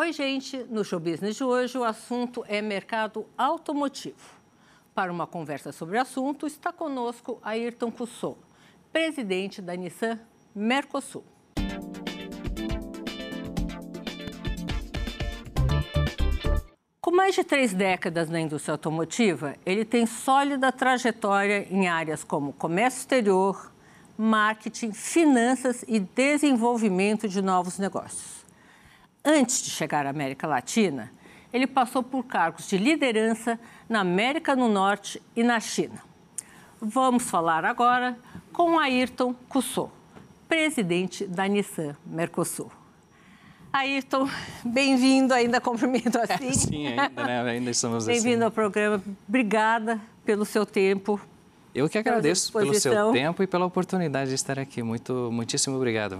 Oi, gente. No Show Business de hoje, o assunto é mercado automotivo. Para uma conversa sobre o assunto, está conosco Ayrton Cussot, presidente da Nissan Mercosul. Com mais de três décadas na indústria automotiva, ele tem sólida trajetória em áreas como comércio exterior, marketing, finanças e desenvolvimento de novos negócios. Antes de chegar à América Latina, ele passou por cargos de liderança na América do Norte e na China. Vamos falar agora com Ayrton Cussot, presidente da Nissan Mercosul. Ayrton, bem-vindo, ainda cumprimento assim. Sim, ainda, né? ainda estamos bem assim. Bem-vindo ao programa. Obrigada pelo seu tempo. Eu que agradeço pelo seu tempo e pela oportunidade de estar aqui. Muito, muitíssimo obrigado.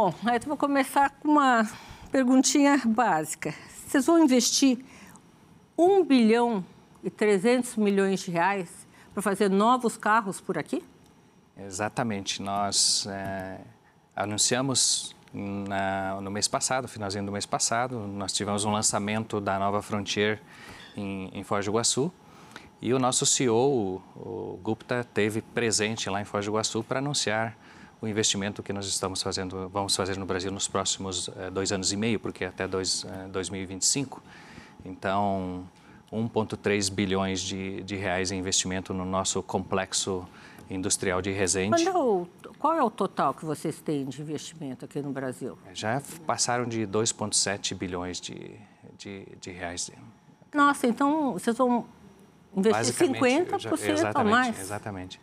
Bom, aí vou começar com uma perguntinha básica. Vocês vão investir 1 bilhão e 300 milhões de reais para fazer novos carros por aqui? Exatamente. Nós é, anunciamos na, no mês passado, finalzinho do mês passado, nós tivemos um lançamento da nova Frontier em, em Foz do Iguaçu. E o nosso CEO, o Gupta, teve presente lá em Foz do Iguaçu para anunciar o investimento que nós estamos fazendo, vamos fazer no Brasil nos próximos eh, dois anos e meio, porque é até dois, eh, 2025. Então, 1,3 bilhões de, de, reais em investimento no nosso complexo industrial de Resende. É o, qual é o total que vocês têm de investimento aqui no Brasil? Já passaram de 2,7 bilhões de, de, de reais. Nossa, então vocês vão investir 50% a mais? Exatamente.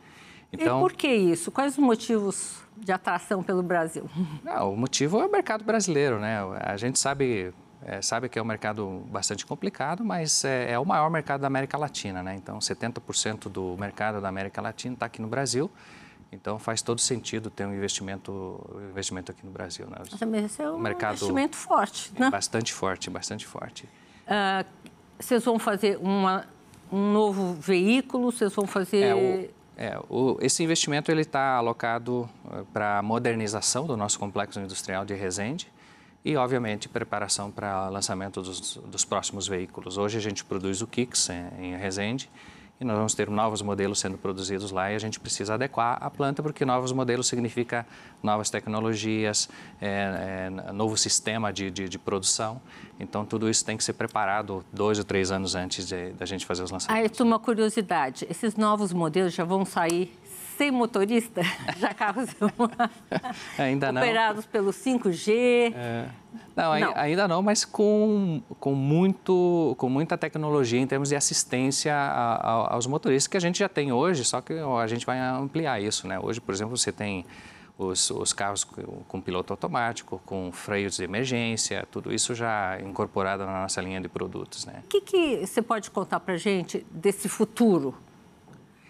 Então, e por que isso? Quais os motivos de atração pelo Brasil? Não, o motivo é o mercado brasileiro, né? A gente sabe, é, sabe que é um mercado bastante complicado, mas é, é, o maior mercado da América Latina, né? Então, 70% do mercado da América Latina está aqui no Brasil. Então, faz todo sentido ter um investimento, um investimento aqui no Brasil. Né? Esse é um mercado investimento forte, né? Bastante forte, bastante forte. Uh, vocês vão fazer uma, um novo veículo, vocês vão fazer... É, o é, o, esse investimento ele está alocado uh, para modernização do nosso complexo industrial de Resende e, obviamente, preparação para lançamento dos, dos, próximos veículos. Hoje a gente produz o Kicks em, em Resende e nós vamos ter novos modelos sendo produzidos lá e a gente precisa adequar a planta porque novos modelos significa novas tecnologias, é, é, novo sistema de, de, de, produção. Então tudo isso tem que ser preparado dois ou três anos antes da gente fazer os lançamentos. Aí, uma curiosidade: esses novos modelos já vão sair sem motorista? Já carros ainda não. operados pelo 5G? É. Não, não, ainda não, mas com, com, muito, com muita tecnologia em termos de assistência a, a, aos motoristas que a gente já tem hoje, só que a gente vai ampliar isso. Né? Hoje, por exemplo, você tem os, os carros com, com piloto automático, com freios de emergência, tudo isso já incorporado na nossa linha de produtos. Né? O que, que você pode contar para a gente desse futuro?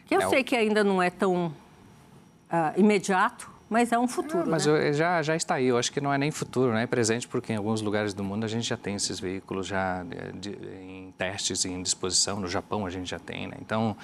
Que eu é sei o... que ainda não é tão uh, imediato, mas é um futuro. Ah, mas né? já, já está aí. Eu acho que não é nem futuro, não é presente, porque em alguns lugares do mundo a gente já tem esses veículos já de, de, em testes, em disposição. No Japão a gente já tem, né? Então,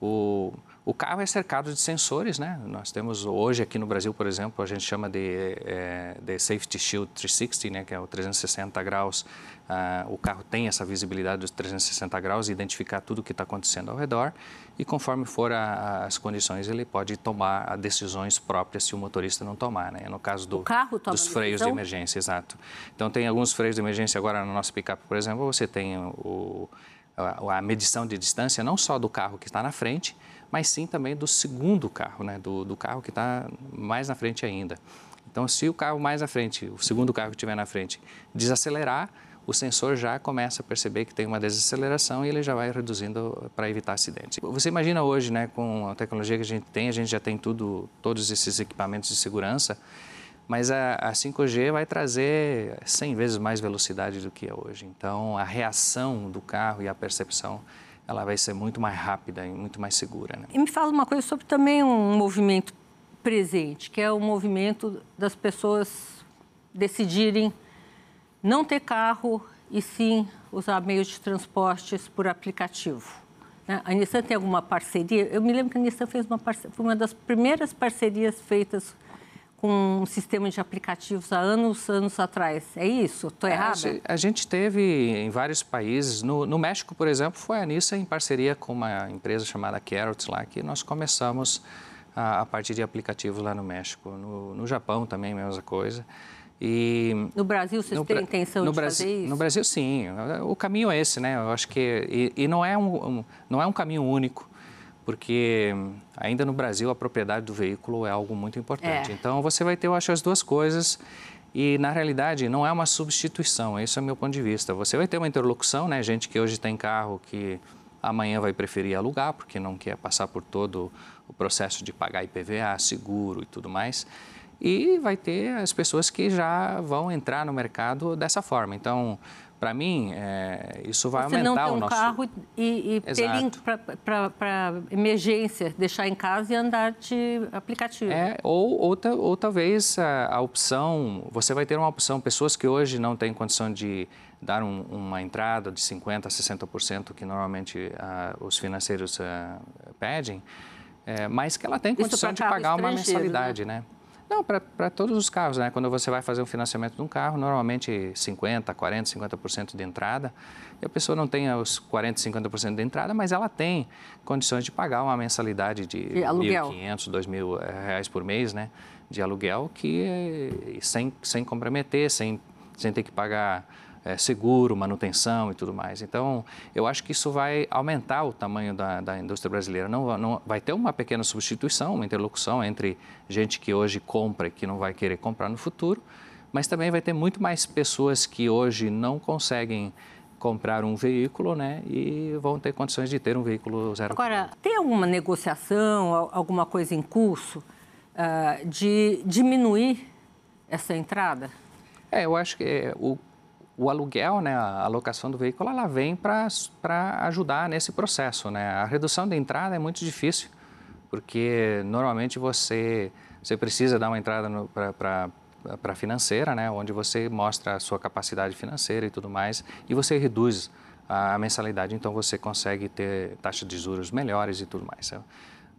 o, o carro é cercado de sensores, né? Nós temos hoje aqui no Brasil, por exemplo, a gente chama de, é, de Safety Shield 360, né? Que é o 360 graus. Ah, o carro tem essa visibilidade dos 360 graus, identificar tudo o que está acontecendo ao redor e conforme for a, as condições ele pode tomar decisões próprias se o motorista não tomar, né? No caso do, dos freios de emergência, exato. Então tem alguns freios de emergência agora na nossa picape, por exemplo, você tem o a, medição de distância não só do carro que está na frente, mas sim também do segundo carro, né? do, do carro que está mais na frente ainda. Então, se o carro mais na frente, o segundo carro que estiver na frente, desacelerar, o sensor já começa a perceber que tem uma desaceleração e ele já vai reduzindo para evitar acidentes. Você imagina hoje, né, com a tecnologia que a gente tem, a gente já tem tudo, todos esses equipamentos de segurança, mas a, a 5G vai trazer 100 vezes mais velocidade do que é hoje. Então, a reação do carro e a percepção ela vai ser muito mais rápida e muito mais segura. Né? E me fala uma coisa sobre também um movimento presente, que é o movimento das pessoas decidirem não ter carro e sim usar meios de transportes por aplicativo. Né? A Nissan tem alguma parceria? Eu me lembro que a Nissan fez uma parceria, foi uma das primeiras parcerias feitas com um sistema de aplicativos há anos, anos atrás. É isso? Estou é, errada? A gente teve em vários países. No, no, México, por exemplo, foi a Nissan em parceria com uma empresa chamada Carrots lá, que nós começamos a, a partir de aplicativos lá no México. No, no Japão também, a mesma coisa. E no Brasil, vocês têm intenção de Brasil, fazer isso? No Brasil, sim. O caminho é esse, né? Eu acho que e, e não é um, um, não é um caminho único, porque ainda no Brasil a propriedade do veículo é algo muito importante. É. Então você vai ter, eu acho, as duas coisas. E na realidade não é uma substituição. Esse é o meu ponto de vista. Você vai ter uma interlocução, né? Gente que hoje tem carro que amanhã vai preferir alugar porque não quer passar por todo o processo de pagar IPVA, seguro e tudo mais e vai ter as pessoas que já vão entrar no mercado dessa forma. Então, para mim, é, isso vai Você aumentar o nosso... Não um carro e, e ter para emergência, deixar em casa e andar de aplicativo. É, ou, ou, ou talvez a, a, opção, você vai ter uma opção, pessoas que hoje não têm condição de dar um, uma entrada de 50% a 60% que normalmente uh, os financeiros uh, pedem, é, mas que ela tem condição de pagar uma mensalidade, né? né? Não, para todos os carros, né? Quando você vai fazer um financiamento de um carro, normalmente 50, 40, 50% de entrada. E a pessoa não tem os 40, 50% de entrada, mas ela tem condições de pagar uma mensalidade de R$ 1.500, 2.000 reais por mês, né? De aluguel, que sem, sem comprometer, sem, sem ter que pagar é, seguro, manutenção e tudo mais. Então, eu acho que isso vai aumentar o tamanho da, da indústria brasileira. Não, não, vai ter uma pequena substituição, uma interlocução entre gente que hoje compra e que não vai querer comprar no futuro, mas também vai ter muito mais pessoas que hoje não conseguem comprar um veículo, né, e vão ter condições de ter um veículo zero. Agora, tem alguma negociação, alguma coisa em curso uh, de diminuir essa entrada? É, eu acho que é, o o aluguel, né, a alocação do veículo, ela vem para ajudar nesse processo. Né? A redução da entrada é muito difícil, porque normalmente você, você precisa dar uma entrada para a financeira, né, onde você mostra a sua capacidade financeira e tudo mais, e você reduz a mensalidade, então você consegue ter taxas de juros melhores e tudo mais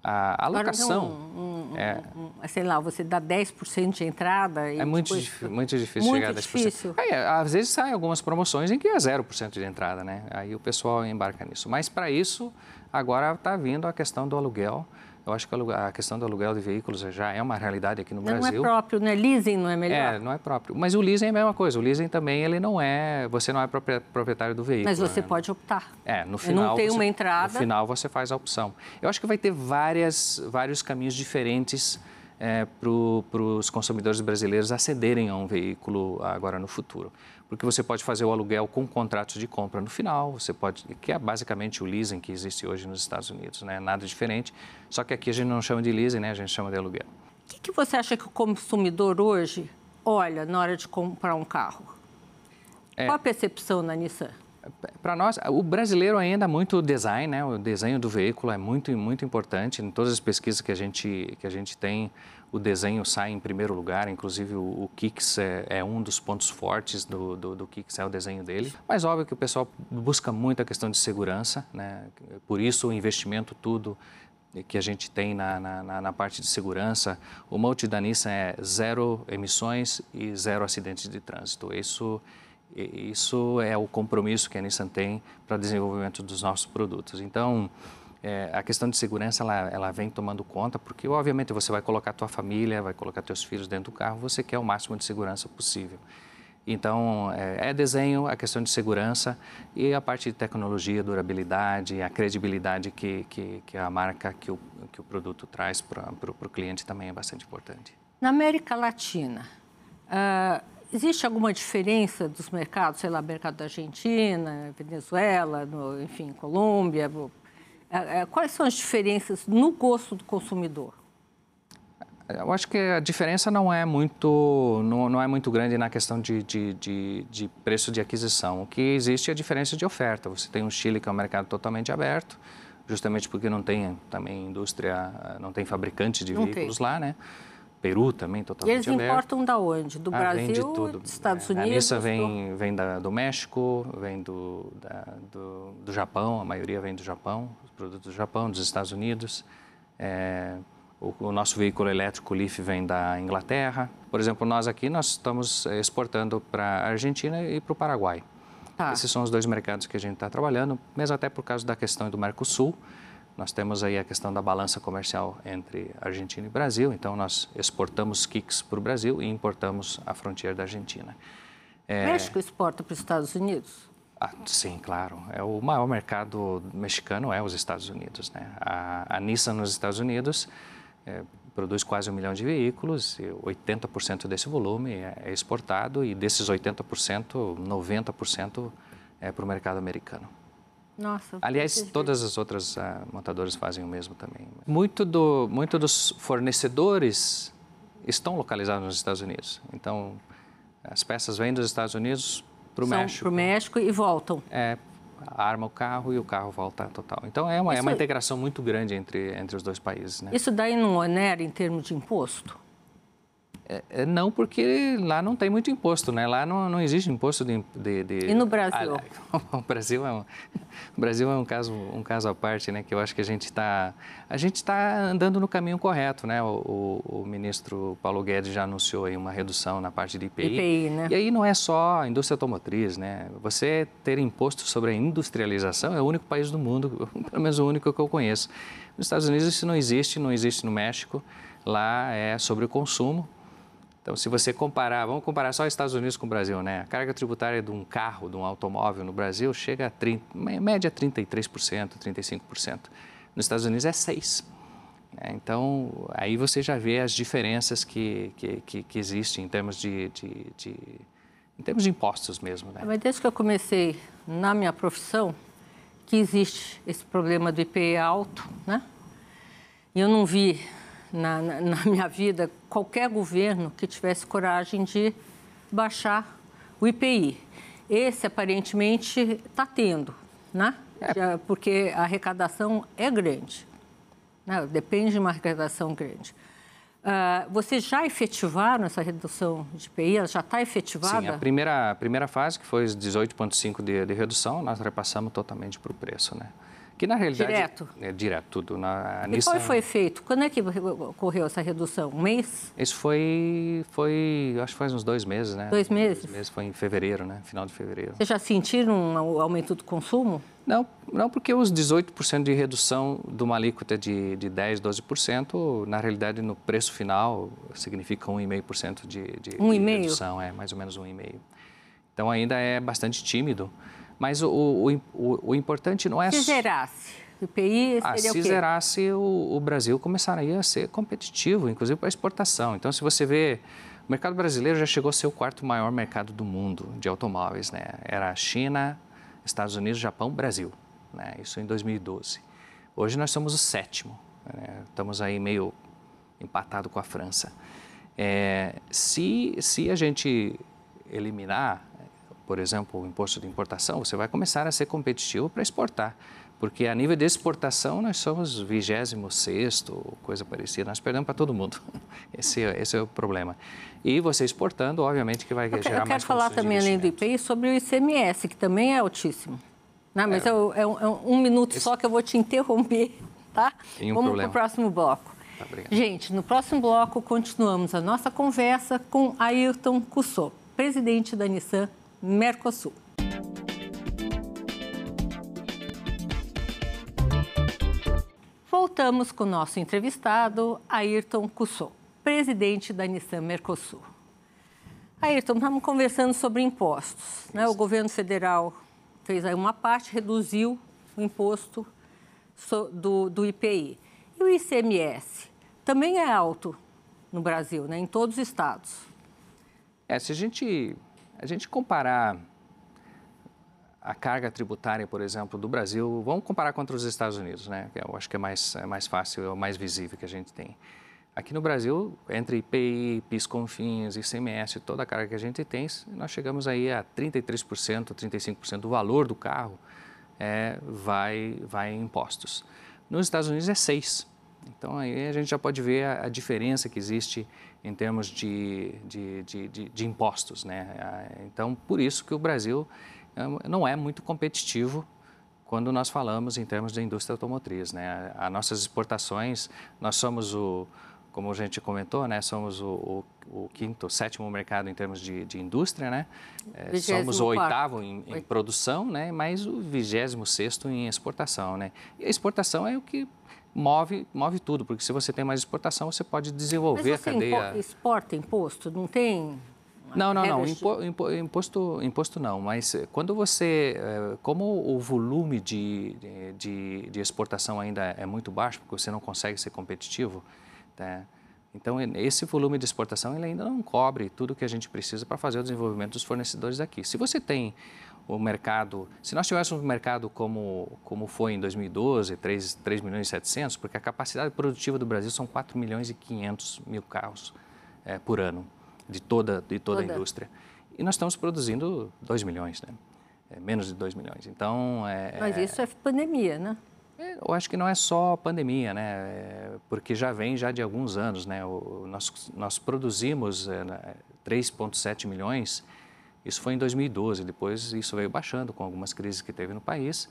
a alocação. Um, um, é, um, sei lá, você dá 10% de entrada. é muito, depois, difícil, muito difícil muito chegar a 10%. Difícil. Aí, às vezes saem algumas promoções em que é 0% de entrada, né? Aí o pessoal embarca nisso. Mas para isso, agora está vindo a questão do aluguel. Eu acho que a questão do aluguel de veículos já é uma realidade aqui no não Brasil. Não é próprio, né? Leasing não é melhor? É, não é próprio. Mas o leasing é a mesma coisa. O leasing também, ele não é... Você não é proprietário do veículo. Mas você né? pode optar. É, no final... Não tem você, uma entrada. No final, você faz a opção. Eu acho que vai ter várias, vários caminhos diferentes é, para os consumidores brasileiros acederem a um veículo agora no futuro porque você pode fazer o aluguel com contratos de compra no final, você pode, que é basicamente o leasing que existe hoje nos Estados Unidos, né? Nada diferente, só que aqui a gente não chama de leasing, né? A gente chama de aluguel. O que, que você acha que o consumidor hoje olha na hora de comprar um carro? É, Qual a percepção na Nissan? Para nós, o brasileiro ainda é muito design, né? O desenho do veículo é muito muito importante. Em todas as pesquisas que a gente que a gente tem, o desenho sai em primeiro lugar. Inclusive o, o Kicks é, é, um dos pontos fortes do, do, do Kicks é o desenho dele. Mas óbvio que o pessoal busca muito a questão de segurança, né? Por isso o investimento tudo que a gente tem na, na, na parte de segurança. O multi da Nissan é zero emissões e zero acidentes de trânsito. Isso isso é o compromisso que a Nissan tem para o desenvolvimento dos nossos produtos. Então, é, a questão de segurança ela, ela vem tomando conta, porque obviamente você vai colocar tua família, vai colocar teus filhos dentro do carro, você quer o máximo de segurança possível. Então, é, é desenho, a questão de segurança e a parte de tecnologia, durabilidade, a credibilidade que, que, que a marca, que o, que o produto traz para o cliente também é bastante importante. Na América Latina, uh Existe alguma diferença dos mercados, sei lá, mercado da Argentina, Venezuela, no, enfim, Colômbia? É, é, quais são as diferenças no gosto do consumidor? Eu acho que a diferença não é muito, não, não é muito grande na questão de, de, de, de, preço de aquisição. O que existe é a diferença de oferta. Você tem o Chile, que é um mercado totalmente aberto, justamente porque não tem também indústria, não tem fabricante de não veículos tem. lá, né? Peru também totalmente aberto. E eles aberto. importam da onde? Do ah, Brasil, dos Estados Unidos? A Nissa vem, do... vem da, do México, vem do, da, do, do, Japão, a maioria vem do Japão, produtos do Japão, dos Estados Unidos. É, o, o, nosso veículo elétrico Leaf vem da Inglaterra. Por exemplo, nós aqui nós estamos exportando para a Argentina e para o Paraguai. Ah. Esses são os dois mercados que a gente está trabalhando, mesmo até por causa da questão do Mercosul. Nós temos aí a questão da balança comercial entre Argentina e Brasil, então nós exportamos kicks para o Brasil e importamos a fronteira da Argentina. É... México exporta para os Estados Unidos? Ah, sim, claro. É o maior mercado mexicano é os Estados Unidos. Né? A, a Nissan nos Estados Unidos é, produz quase um milhão de veículos, e 80% desse volume é, é exportado e desses 80%, 90% é para o mercado americano. Nossa. Aliás, todas as outras uh, montadoras fazem o mesmo também. Muito, do, muito dos fornecedores estão localizados nos Estados Unidos. Então, as peças vêm dos Estados Unidos para o México. Para o México e voltam. É, arma o carro e o carro volta total. Então é uma, é uma integração muito grande entre, entre os dois países. Né? Isso daí não onera em termos de imposto? É, é, não, porque lá não tem muito imposto, né? Lá não, não existe imposto de, de, de... E no Brasil? Ah, o Brasil é um, o Brasil é um caso um caso à parte, né? Que eu acho que a gente está a gente está andando no caminho correto, né? O, o, o, ministro Paulo Guedes já anunciou aí uma redução na parte de IPI. IPI, né? E aí não é só a indústria automotriz, né? Você ter imposto sobre a industrialização é o único país do mundo, pelo menos o único que eu conheço. Nos Estados Unidos isso não existe, não existe no México. Lá é sobre o consumo, então, se você comparar, vamos comparar só Estados Unidos com o Brasil, né? A carga tributária de um carro, de um automóvel no Brasil chega a 30, média 33%, 35%. Nos Estados Unidos é 6%. Né? Então, aí você já vê as diferenças que, que, que, que existem em termos de, de, de, em termos de impostos mesmo. Né? Mas desde que eu comecei na minha profissão, que existe esse problema do IPI alto, né? E eu não vi na, na, na minha vida qualquer governo que tivesse coragem de baixar o IPI. Esse, aparentemente, está tendo, né? É. Porque a arrecadação é grande. Né? Depende de uma arrecadação grande. Uh, vocês já efetivaram essa redução de IPI? Ela já está efetivada? Sim, a primeira, a primeira fase, que foi 18,5% de, de redução, nós repassamos totalmente para o preço, né? Que na realidade. Direto? É direto, tudo. Na, e Nissan, qual foi feito? Quando é que ocorreu essa redução? Um mês? Isso foi, foi, acho que faz uns dois meses, né? Dois meses? Dois meses, foi em fevereiro, né? Final de fevereiro. Vocês já sentiram um aumento do consumo? Não, não porque os 18% de redução de uma alíquota de, de 10%, 12%, na realidade, no preço final, significa 1,5% de, de, um de redução. É, mais ou menos 1,5%. Então, ainda é bastante tímido. Mas o, o, o, o importante não é... Se zerasse, o IPI ah, seria ah, Se zerasse, o, o Brasil começaria a ser competitivo, inclusive para exportação. Então, se você vê... O mercado brasileiro já chegou a ser o quarto maior mercado do mundo de automóveis, né? Era China, Estados Unidos, Japão, Brasil, né? Isso em 2012. Hoje nós somos o sétimo, né? estamos aí meio empatado com a França. É, se, se a gente eliminar por exemplo, o imposto de importação, você vai começar a ser competitivo para exportar. Porque a nível de exportação nós somos 26 coisa parecida, nós perdemos para todo mundo. Esse, esse é o problema. E você exportando, obviamente que vai eu gerar mais Eu quero falar também, além do IPI, sobre o ICMS, que também é altíssimo. Não, mas é, é, é, um, é um, minuto esse... só que eu vou te interromper, tá? Tem um Vamos para o próximo bloco. Tá, Gente, no próximo bloco continuamos a nossa conversa com Ayrton Cussot, presidente da Nissan Mercosul. Voltamos com o nosso entrevistado, Ayrton Cussot, presidente da Nissan Mercosul. Ayrton, estamos conversando sobre impostos. Né? O governo federal fez aí uma parte, reduziu o imposto do, do IPI. E o ICMS também é alto no Brasil, né? em todos os estados. É, se a gente a gente comparar a carga tributária, por exemplo, do Brasil, vamos comparar contra os Estados Unidos, né? Eu acho que é mais, é mais fácil, é o mais visível que a gente tem. Aqui no Brasil, entre IPI, PIS, CONFINS, ICMS, toda a carga que a gente tem, nós chegamos aí a 33%, 35% do valor do carro é, vai, vai em impostos. Nos Estados Unidos é 6%. Então aí a gente já pode ver a, a diferença que existe em termos de, de, de, de, de impostos. Né? Então, por isso que o Brasil não é muito competitivo quando nós falamos em termos de indústria automotriz. Né? As nossas exportações, nós somos o, como a gente comentou, né, somos o, o, o quinto, sétimo mercado em termos de, de indústria, né? É, somos o oitavo em, em, produção, né, mas o vigésimo sexto em exportação, né? E a exportação é o que move, move tudo, porque se você tem mais exportação, você pode desenvolver mas você a cadeia. exporta imposto? Não tem não, não, não. Impo, impo, imposto, imposto não. Mas eh, quando você, eh, como o volume de, de, de, exportação ainda é muito baixo, porque você não consegue ser competitivo, né? então esse volume de exportação ele ainda não cobre tudo que a gente precisa para fazer o desenvolvimento dos fornecedores aqui. Se você tem o mercado, se nós tivéssemos um mercado como, como foi em 2012, 3, 3 milhões e 700, porque a capacidade produtiva do Brasil são 4 milhões e 500 mil carros é, por ano de toda, de toda, toda, a indústria. E nós estamos produzindo 2 milhões, né? É, menos de 2 milhões. Então, é, Mas isso é pandemia, né? É, eu acho que não é só pandemia, né? É, porque já vem já de alguns anos, né? O, nós, nós produzimos é, 3,7 milhões, isso foi em 2012, depois isso veio baixando com algumas crises que teve no país.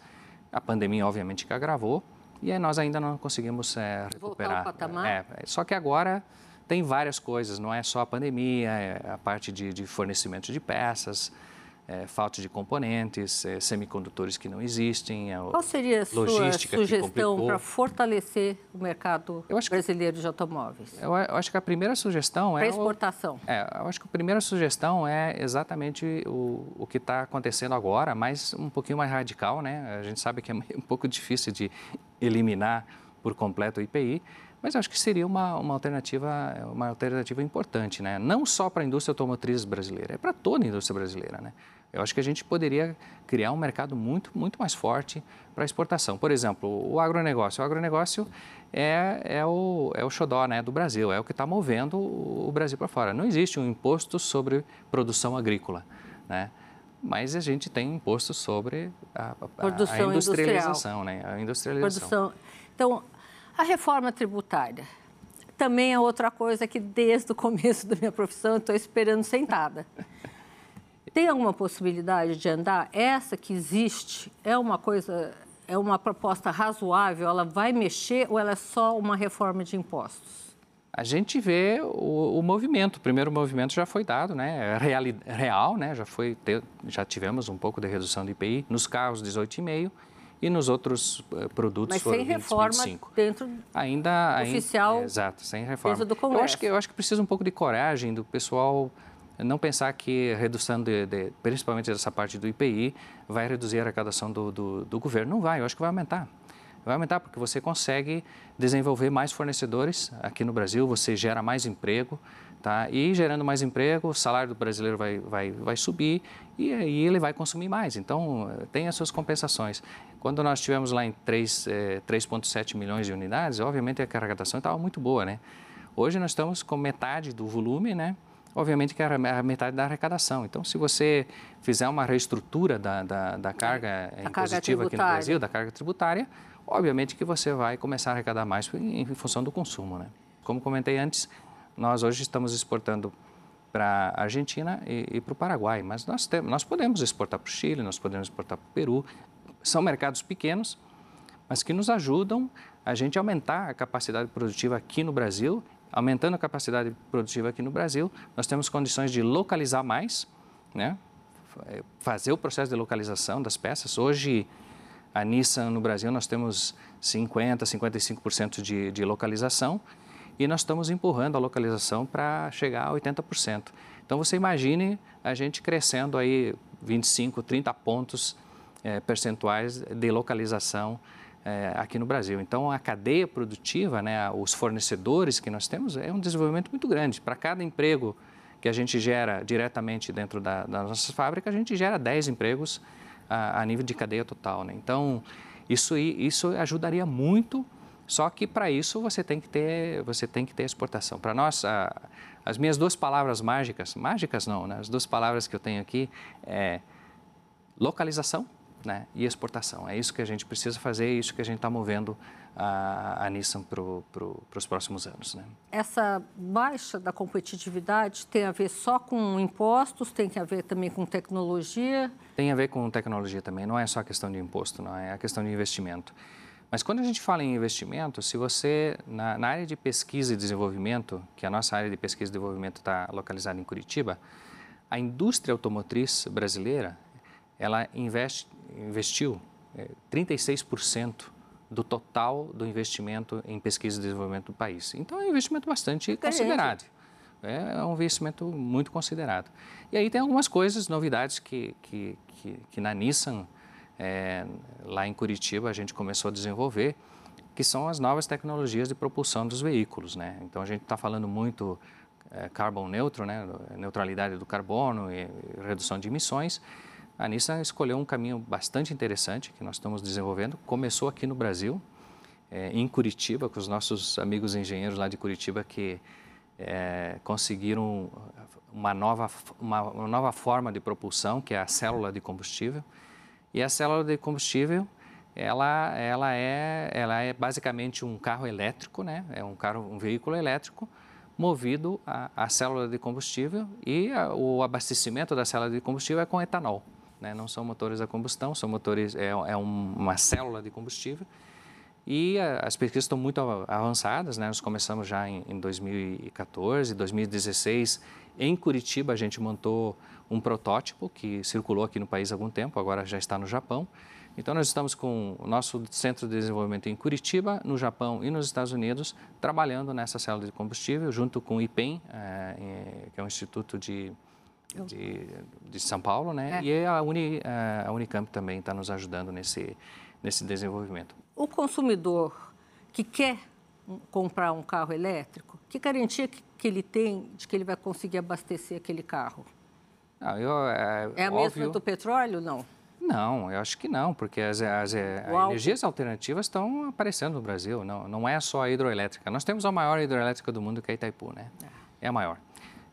A pandemia, obviamente, que agravou, e aí nós ainda não conseguimos é, recuperar. Voltar ao patamar? É, só que agora tem várias coisas, não é só a pandemia, é a parte de, de fornecimento de peças, é, falta de componentes, é, semicondutores que não existem. É, Qual seria a sua sugestão para fortalecer o mercado brasileiro que, de automóveis? Eu, eu, acho que a primeira sugestão é... exportação. O, é, eu acho que a primeira sugestão é exatamente o, o que está acontecendo agora, mas um pouquinho mais radical, né? A gente sabe que é um pouco difícil de eliminar por completo o IPI, mas acho que seria uma, uma, alternativa, uma alternativa importante, né? não só para a indústria automotriz brasileira, é para toda a indústria brasileira. Né? Eu acho que a gente poderia criar um mercado muito, muito mais forte para exportação. Por exemplo, o agronegócio. O agronegócio é, é, o, é o xodó né, do Brasil, é o que está movendo o Brasil para fora. Não existe um imposto sobre produção agrícola, né? mas a gente tem imposto sobre a, a, a industrialização. Né? A industrialização. Produção. Então, a reforma tributária também é outra coisa que desde o começo da minha profissão estou esperando sentada. Tem alguma possibilidade de andar? Essa que existe é uma coisa, é uma proposta razoável? Ela vai mexer ou ela é só uma reforma de impostos? A gente vê o, o movimento. O primeiro movimento já foi dado, né? É real, real né? Já foi, já tivemos um pouco de redução de IPI nos carros 18,5 e nos outros uh, produtos Mas foram sem 20, reforma 25. dentro ainda, oficial exato, sem reforma. Dentro do Congresso. Eu acho que eu acho que precisa um pouco de coragem do pessoal não pensar que redução de, de, principalmente dessa parte do IPI vai reduzir a arrecadação do, do, do governo. Não vai, eu acho que vai aumentar. Vai aumentar porque você consegue desenvolver mais fornecedores aqui no Brasil, você gera mais emprego, Tá? E gerando mais emprego, o salário do brasileiro vai, vai, vai subir e aí ele vai consumir mais. Então, tem as suas compensações. Quando nós estivemos lá em 3,7 eh, milhões de unidades, obviamente a arrecadação estava muito boa, né? Hoje nós estamos com metade do volume, né? Obviamente que é a metade da arrecadação. Então, se você fizer uma reestrutura da, da, da carga a impositiva carga aqui no Brasil, da carga tributária, obviamente que você vai começar a arrecadar mais em, em função do consumo, né? Como comentei antes, nós hoje estamos exportando para a Argentina e, e para o Paraguai, mas nós, temos, nós podemos exportar para o Chile, nós podemos exportar para o Peru. São mercados pequenos, mas que nos ajudam a gente aumentar a capacidade produtiva aqui no Brasil. Aumentando a capacidade produtiva aqui no Brasil, nós temos condições de localizar mais, né? fazer o processo de localização das peças. Hoje, a Nissan no Brasil, nós temos 50%, 55% de, de localização e nós estamos empurrando a localização para chegar a 80%. Então você imagine a gente crescendo aí 25, 30 pontos é, percentuais de localização é, aqui no Brasil. Então a cadeia produtiva, né, os fornecedores que nós temos é um desenvolvimento muito grande. Para cada emprego que a gente gera diretamente dentro da, das nossas fábricas, a gente gera 10 empregos a, a nível de cadeia total. Né? Então isso, isso ajudaria muito só que para isso você tem que ter, você tem que ter exportação. Para nós, a, as minhas duas palavras mágicas, mágicas não, né? as duas palavras que eu tenho aqui é localização né? e exportação. É isso que a gente precisa fazer, é isso que a gente está movendo a, a Nissan para pro, os próximos anos. Né? Essa baixa da competitividade tem a ver só com impostos, tem a ver também com tecnologia? Tem a ver com tecnologia também, não é só a questão de imposto, não é a questão de investimento. Mas quando a gente fala em investimento, se você, na, na área de pesquisa e desenvolvimento, que a nossa área de pesquisa e desenvolvimento está localizada em Curitiba, a indústria automotriz brasileira, ela investe, investiu é, 36% do total do investimento em pesquisa e desenvolvimento do país. Então, é um investimento bastante considerado. É, é um investimento muito considerado. E aí tem algumas coisas, novidades que, que, que, que na Nissan, é, lá em Curitiba, a gente começou a desenvolver, que são as novas tecnologias de propulsão dos veículos. Né? Então, a gente está falando muito é, carbon neutro, né? neutralidade do carbono e redução de emissões, a Nissan escolheu um caminho bastante interessante que nós estamos desenvolvendo. Começou aqui no Brasil, é, em Curitiba, com os nossos amigos engenheiros lá de Curitiba que é, conseguiram uma nova, uma, uma, nova forma de propulsão, que é a célula de combustível. E a célula de combustível, ela, ela, é, ela é basicamente um carro elétrico, né? é um, carro, um veículo elétrico, movido a célula de combustível e a, o abastecimento da célula de combustível é com etanol né? não são motores a combustão, são motores, é, é uma célula de combustível. E a, as pesquisas estão muito avançadas, né? nós começamos já em, em 2014, 2016, em Curitiba a gente montou um protótipo que circulou aqui no país há algum tempo, agora já está no Japão. Então, nós estamos com o nosso centro de desenvolvimento em Curitiba, no Japão e nos Estados Unidos, trabalhando nessa célula de combustível, junto com o IPEM, é, que é um instituto de de, de São Paulo, né? É. E a, Uni, a Unicamp também está nos ajudando nesse, nesse desenvolvimento. O consumidor que quer comprar um carro elétrico, que garantia que, que ele tem de que ele vai conseguir abastecer aquele carro? Não, eu, é, é a óbvio... mesma do petróleo, não? Não, eu acho que não, porque as, as, as energias alternativas estão aparecendo no Brasil, não, não é só a hidroelétrica. Nós temos a maior hidroelétrica do mundo, que é Itaipu, né? É, é a maior.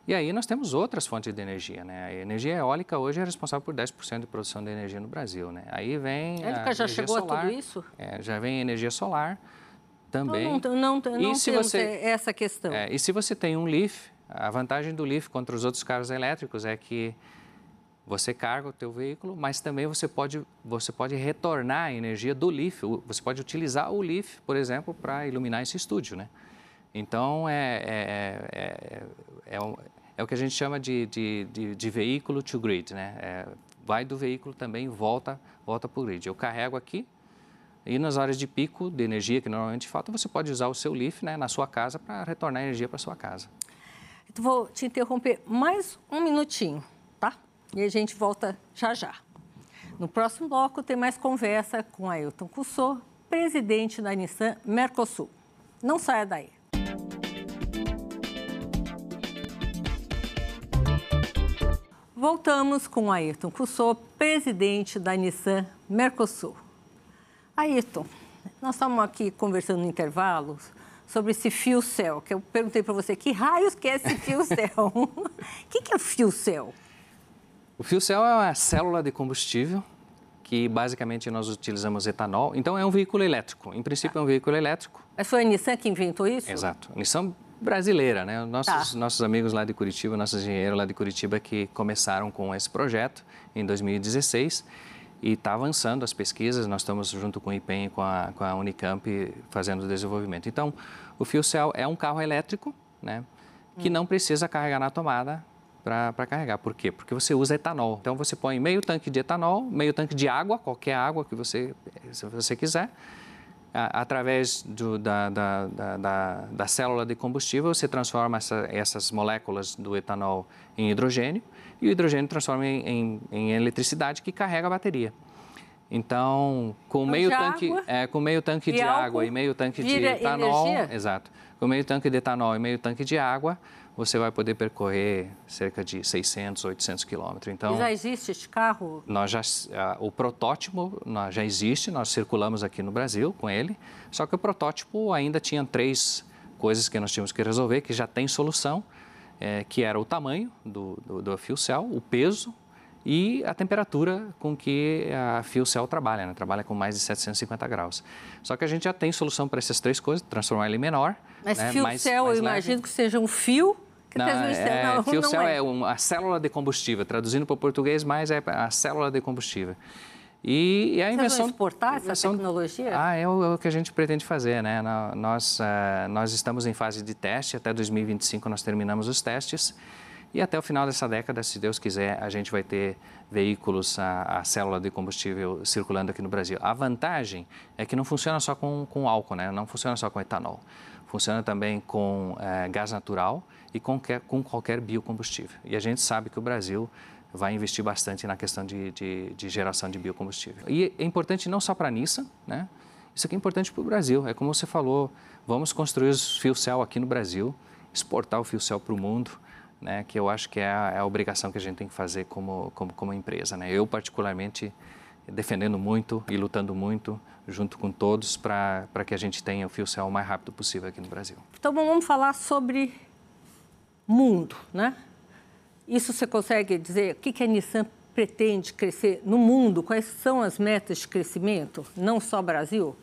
E aí nós temos outras fontes de energia, né? A energia eólica hoje é responsável por 10% de produção de energia no Brasil, né? Aí vem a Érica, já chegou solar, a tudo isso? É, já vem energia solar também. Não, não, não, não temos você, essa questão. É, e se você tem um Leaf, a vantagem do Leaf contra os outros carros elétricos é que você carga o teu veículo, mas também você pode, você pode retornar a energia do Leaf. Você pode utilizar o Leaf, por exemplo, para iluminar esse estúdio, né? Então, é, é, é, é, é, o que a gente chama de, de, de, de veículo to grid, né? vai do veículo também volta volta para o grid. Eu carrego aqui e nas horas de pico de energia que normalmente falta, você pode usar o seu Leaf né, na sua casa para retornar energia para sua casa. Então, vou te interromper mais um minutinho, tá? E a gente volta já já. No próximo bloco tem mais conversa com Ailton Cussô, presidente da Nissan Mercosul. Não saia daí. Voltamos com Ayrton Cussô, presidente da Nissan Mercosul. Ayrton, nós estamos aqui conversando no intervalo sobre esse fio céu, que eu perguntei para você, que raios que é esse fio céu? O que, que é o fio céu? O fio céu é uma célula de combustível que basicamente nós utilizamos etanol. Então é um veículo elétrico. Em princípio é um veículo elétrico. Mas foi a Nissan que inventou isso? Exato. A Nissan brasileira, né? Nossos, tá. nossos amigos lá de Curitiba, nossos engenheiros lá de Curitiba que começaram com esse projeto em 2016 e está avançando as pesquisas. Nós estamos junto com o IPEM e com a, com a Unicamp fazendo o desenvolvimento. Então, o Fuel Cell é um carro elétrico, né? Que hum. não precisa carregar na tomada para carregar. Por quê? Porque você usa etanol. Então, você põe meio tanque de etanol, meio tanque de água, qualquer água que você, se você quiser, através do, da, da, da, da, célula de combustível, você transforma essa, essas moléculas do etanol em hidrogênio e o hidrogênio transforma em, em, em eletricidade que carrega a bateria. Então, com meio tanque, é, com meio tanque de água e meio tanque de etanol, energia? exato. Com meio tanque de etanol e meio tanque de água, você vai poder percorrer cerca de 600, 800 quilômetros. Então, e já existe este carro? Nós já, o protótipo já existe, nós circulamos aqui no Brasil com ele, só que o protótipo ainda tinha três coisas que nós tínhamos que resolver, que já tem solução, é, que era o tamanho do, do, do cell, o peso e a temperatura com que a Fuel Cell trabalha, né? trabalha com mais de 750 graus. Só que a gente já tem solução para essas três coisas, transformar ele em menor. Mas né? Fuel mais, Cell, mais eu leve. imagino que seja um fio que não, é, não, fuel não cell é. é uma célula de combustível, traduzindo para o português, mais é a célula de combustível. E, e a Vocês invenção... vão exportar essa invenção- tecnologia? Ah, é o, é o que a gente pretende fazer, né? Nós, ah, nós estamos em fase de teste, até 2025 nós terminamos os testes. E até o final dessa década, se Deus quiser, a gente vai ter veículos a, a célula de combustível circulando aqui no Brasil. A vantagem é que não funciona só com, com álcool, né? não funciona só com etanol. Funciona também com eh, gás natural e com, que- com qualquer biocombustível. E a gente sabe que o Brasil vai investir bastante na questão de, de, de geração de biocombustível. E é importante não só para a Nissan, né? Isso aqui é importante para o Brasil. É como você falou, vamos construir os fuel cell aqui no Brasil, exportar o fuel cell para o mundo, né? Que eu acho que é a, é a obrigação que a gente tem que fazer como, como, como empresa, né? Eu, particularmente, defendendo muito e lutando muito junto com todos para que a gente tenha o fuel cell o mais rápido possível aqui no Brasil. Então vamos falar sobre mundo, né? Isso você consegue dizer o que, que a Nissan pretende crescer no mundo? Quais são as metas de crescimento? Não só Brasil?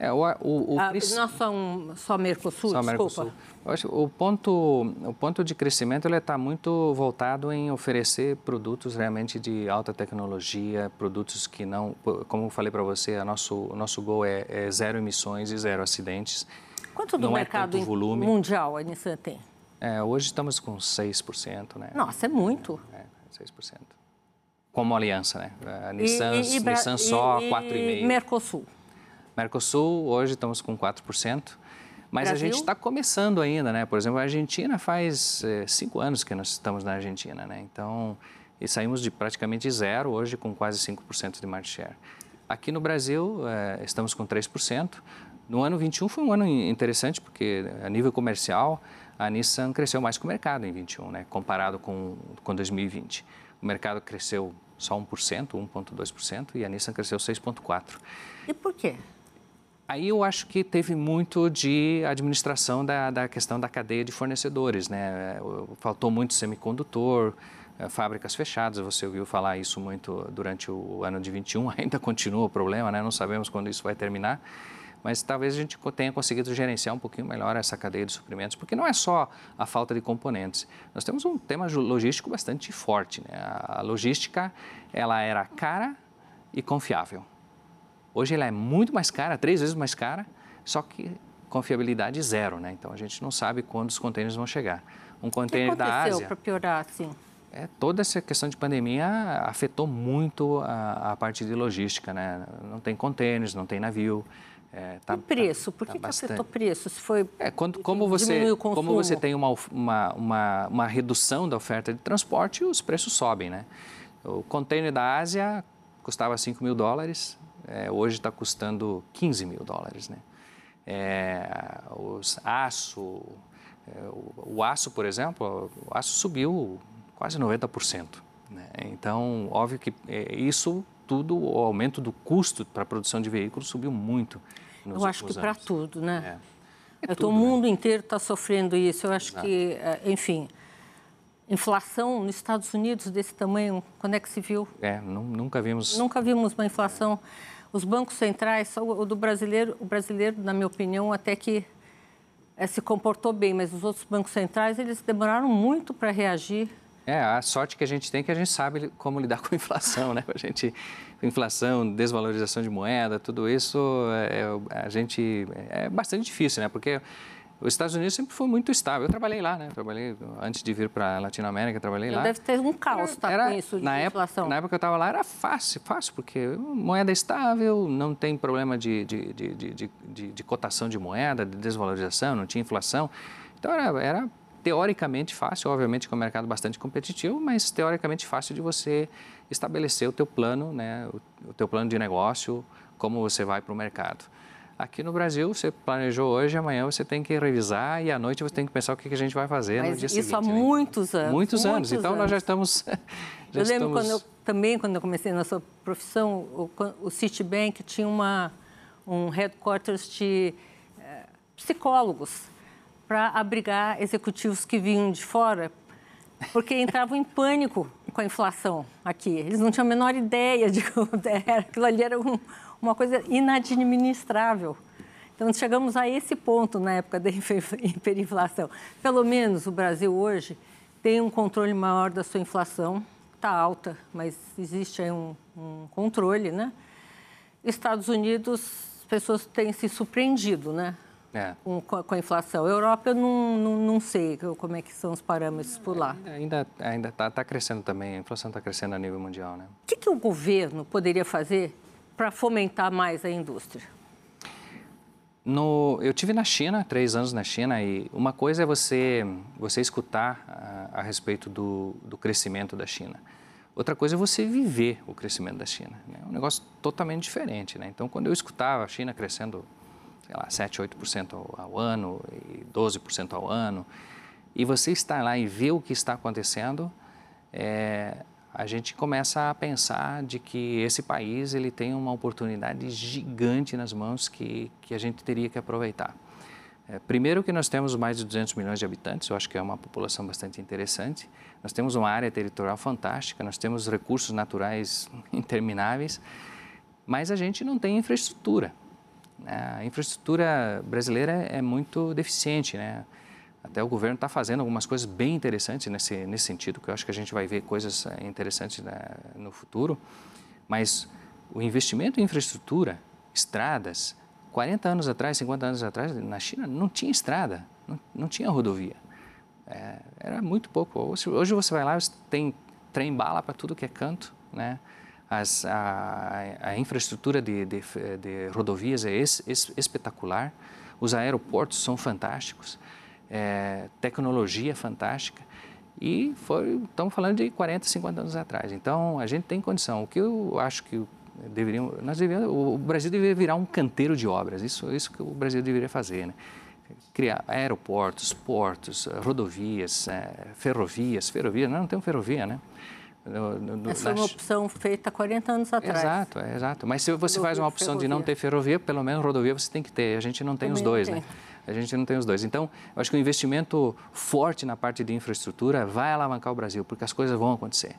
É, o, o, o Ah, princi- não só, um, só Mercosul, Só desculpa. Mercosul. Acho o ponto, o ponto de crescimento ele está muito voltado em oferecer produtos realmente de alta tecnologia, produtos que não, como eu falei para você, a nosso, o nosso gol é, é zero emissões e zero acidentes. Quanto do Não é mercado volume. mundial a Nissan tem? É, hoje estamos com 6%, né? Nossa, é muito. É, 6%. Como aliança, né? A Nissan, e- e Nissan só e- 4,5%. E Mercosul. Mercosul, hoje estamos com 4%. Mas Brasil? a gente está começando ainda, né? Por exemplo, a Argentina faz eh, cinco anos que nós estamos na Argentina, né? Então, e saímos de praticamente zero, hoje com quase 5% de market share. Aqui no Brasil, eh, estamos com 3%. No ano 21 foi um ano interessante, porque a nível comercial, a Nissan cresceu mais que o mercado em 21, né? Comparado com, com 2020. O mercado cresceu só 1%, 1,2%, e a Nissan cresceu 6,4%. E por quê? Aí eu acho que teve muito de administração da, da questão da cadeia de fornecedores, né? Faltou muito semicondutor, eh, fábricas fechadas, você ouviu falar isso muito durante o ano de 21, ainda continua o problema, né? Não sabemos quando isso vai terminar, mas talvez a gente tenha conseguido gerenciar um pouquinho melhor essa cadeia de suprimentos, porque não é só a falta de componentes. Nós temos um tema logístico bastante forte, né? A logística, ela era cara e confiável. Hoje ela é muito mais cara, três vezes mais cara, só que confiabilidade zero, né? Então a gente não sabe quando os contêineres vão chegar. Um O que contêiner da aconteceu Ásia, para piorar assim? é, toda essa questão de pandemia afetou muito a, a parte de logística, né? Não tem contêineres, não tem navio. É, tá- e preço? tá- Por tá que, que bastante. afetou preço? Se foi É, quando, como, você, como você tem uma, uma, uma, uma redução da oferta de transporte, os preços sobem, né? O container da Ásia custava 5 mil dólares, é, hoje está custando 15 mil dólares, né? É, os aço, é, o, o aço, por exemplo, o aço subiu quase 90%. Né? Então, óbvio que é, isso tudo, o aumento do custo para a produção de veículos subiu muito nos Eu acho que para tudo, né? É. É tudo, o né? mundo inteiro está sofrendo isso. Eu acho que, eh, enfim, inflação nos Estados Unidos desse tamanho, quando é que se viu? É, nu- nunca vimos. Nunca vimos uma inflação. Os bancos centrais, o do brasileiro, o brasileiro, na minha opinião, até que eh, se comportou bem, mas os outros bancos centrais, eles demoraram muito para reagir. É, a sorte que a gente tem é que a gente sabe como lidar com a inflação, né? A gente, inflação, desvalorização de moeda, tudo isso, é, a gente, é bastante difícil, né? Porque os Estados Unidos sempre foi muito estável. Eu trabalhei lá, né? Trabalhei, antes de vir para a Latinoamérica, trabalhei lá. Deve ter um caos tá, Era- com isso de na inflação. Época, na época que eu estava lá era fácil, fácil, porque moeda é estável, não tem problema de, de, de, de, de, cotação de moeda, de desvalorização, não tinha inflação. Então era, era teoricamente fácil, obviamente com o mercado bastante competitivo, mas teoricamente fácil de você estabelecer o teu plano, né, o, o teu plano de negócio, como você vai para o mercado. Aqui no Brasil, você planejou hoje, amanhã você tem que revisar e à noite você tem que pensar o que a gente vai fazer no Mas dia isso seguinte. há né? muitos anos. Muitos anos. Então nós já estamos. já eu lembro estamos- quando eu, também, quando eu comecei na sua profissão, o, o Citibank tinha uma, um headquarters de eh, psicólogos para abrigar executivos que vinham de fora, porque entravam em pânico com a inflação aqui. Eles não tinham a menor ideia de que aquilo ali era um, uma coisa inadministrável. Então, chegamos a esse ponto na época da hiperinflação. Pelo menos o Brasil hoje tem um controle maior da sua inflação. Está alta, mas existe aí um, um controle, né? Estados Unidos, as pessoas têm se surpreendido, né? É. Com, com, a inflação. A Europa, eu não, não, não, sei como é que são os parâmetros por lá. Ainda está ainda tá, tá crescendo também, a inflação está crescendo a nível mundial, né? O que, que o governo poderia fazer para fomentar mais a indústria? No, eu tive na China, três anos na China, e uma coisa é você, você escutar a, a respeito do, do, crescimento da China. Outra coisa é você viver o crescimento da China. É né? um negócio totalmente diferente. Né? Então, quando eu escutava a China crescendo, sei lá, 7, 8% ao, ao ano, e 12% ao ano, e você está lá e vê o que está acontecendo, é, a gente começa a pensar de que esse país ele tem uma oportunidade gigante nas mãos que, que a gente teria que aproveitar. É, primeiro que nós temos mais de 200 milhões de habitantes, eu acho que é uma população bastante interessante. Nós temos uma área territorial fantástica, nós temos recursos naturais intermináveis, mas a gente não tem infraestrutura. A infraestrutura brasileira é muito deficiente, né? Até o governo está fazendo algumas coisas bem interessantes nesse, nesse sentido, que eu acho que a gente vai ver coisas eh, interessantes né, no futuro. Mas o investimento em infraestrutura, estradas, 40 anos atrás, 50 anos atrás, na China não tinha estrada, não, não tinha rodovia. É, era muito pouco. Hoje, hoje, você vai lá, você tem trem-bala para tudo que é canto, né? As, a, a, infraestrutura de, de, de rodovias é es, es, espetacular, os aeroportos são fantásticos é, tecnologia fantástica. E foi, estamos falando de 40, 50 anos atrás. Então, a gente tem condição. O que eu acho que deveriam, nós deveríamos, o Brasil deveria virar um canteiro de obras. Isso, isso que o Brasil deveria fazer, né? Criar aeroportos, portos, rodovias, é, ferrovias, ferrovias, não, não tem ferrovia, né? No, no, Essa é uma opção feita 40 anos atrás. Exato, é, exato. Mas se você faz uma opção de não ter ferrovia, pelo menos rodovia você tem que ter. A gente não tem Também os dois, né? A gente não tem os dois. Então, eu acho que o investimento forte na parte de infraestrutura vai alavancar o Brasil, porque as coisas vão acontecer.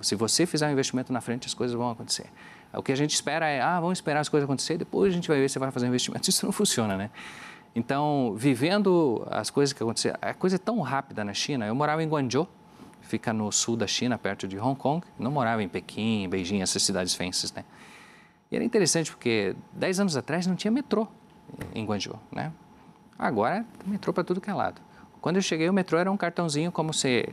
Se você fizer um investimento na frente, as coisas vão acontecer. O que a gente espera é, ah, vamos esperar as coisas acontecer, depois a gente vai ver se vai fazer um investimento. Isso não funciona, né? Então, vivendo as coisas que aconteceram, a coisa é tão rápida na China. Eu morava em Guangzhou, fica no sul da China, perto de Hong Kong. Não morava em Pequim, Beijing, essas cidades fences, né? E era interessante porque 10 anos atrás não tinha metrô em Guangzhou, né? Agora, metrô para tudo que é lado. Quando eu cheguei, o metrô era um cartãozinho como se,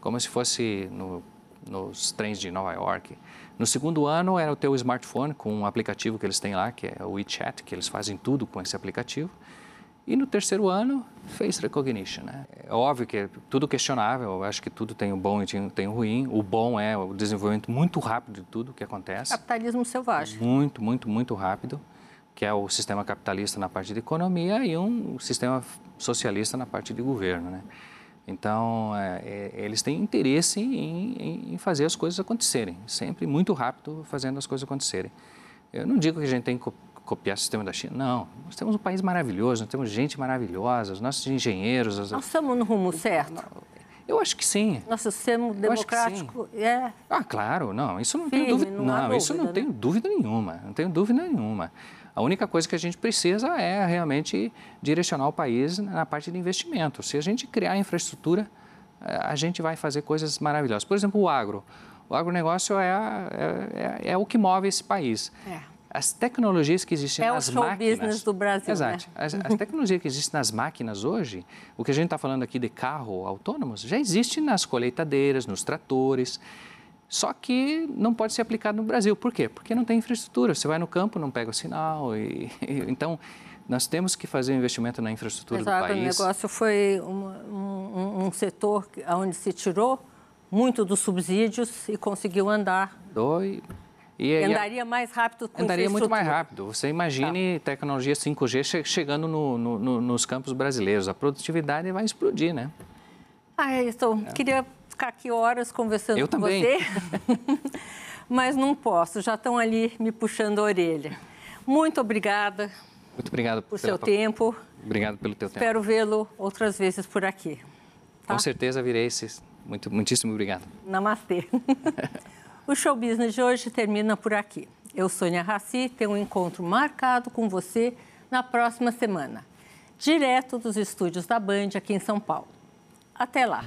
como se fosse no, nos trens de Nova York. No segundo ano, era o teu smartphone com um aplicativo que eles têm lá, que é o WeChat, que eles fazem tudo com esse aplicativo. E no terceiro ano, face recognition. Né? É óbvio que é tudo questionável, eu acho que tudo tem o bom e tem o ruim. O bom é o desenvolvimento muito rápido de tudo que acontece. Capitalismo selvagem. Muito, muito, muito rápido que é o sistema capitalista na parte de economia e um sistema socialista na parte de governo, né? Então, é, é, eles têm interesse em, em, fazer as coisas acontecerem, sempre muito rápido fazendo as coisas acontecerem. Eu não digo que a gente tem que copiar o sistema da China, não. Nós temos um país maravilhoso, nós temos gente maravilhosa, os nossos engenheiros... As... Nós estamos no rumo certo? Eu acho que sim. Nosso sistema democrático é... Ah, claro, não, isso não tem dúvida, não, não dúvida, isso não né? tenho dúvida nenhuma, não tenho dúvida nenhuma. A única coisa que a gente precisa é realmente direcionar o país na parte de investimento. Se a gente criar infraestrutura, eh, a gente vai fazer coisas maravilhosas. Por exemplo, o agro. O agronegócio é, é, é, é o que move esse país. É. As tecnologias que existem é nas máquinas... É o show business do Brasil, Exato. Né? As, as tecnologias que existem nas máquinas hoje, o que a gente está falando aqui de carro autônomos, já existe nas colheitadeiras, nos tratores. Só que não pode ser aplicado no Brasil. Por quê? Porque não tem infraestrutura. Você vai no campo, não pega o sinal. E, e, então, nós temos que fazer um investimento na infraestrutura Exato, do país. O negócio foi um, um, um setor onde se tirou muito dos subsídios e conseguiu andar. Doi. E, e andaria mais rápido com Andaria muito mais rápido. Você imagine tá. tecnologia 5G chegando no, no, no, nos campos brasileiros. A produtividade vai explodir, né? Ah, estou. É. Queria ficar aqui horas conversando Eu com também. você, mas não posso, já estão ali me puxando a orelha. Muito obrigada. Muito obrigado por seu tempo. Obrigado pelo teu Espero tempo. Espero vê-lo outras vezes por aqui. Tá? Com certeza virei Muito, muitíssimo obrigado. Namastê. o Show Business de hoje termina por aqui. Eu, Sônia Raci, tenho um encontro marcado com você na próxima semana, direto dos estúdios da Band aqui em São Paulo. Até lá!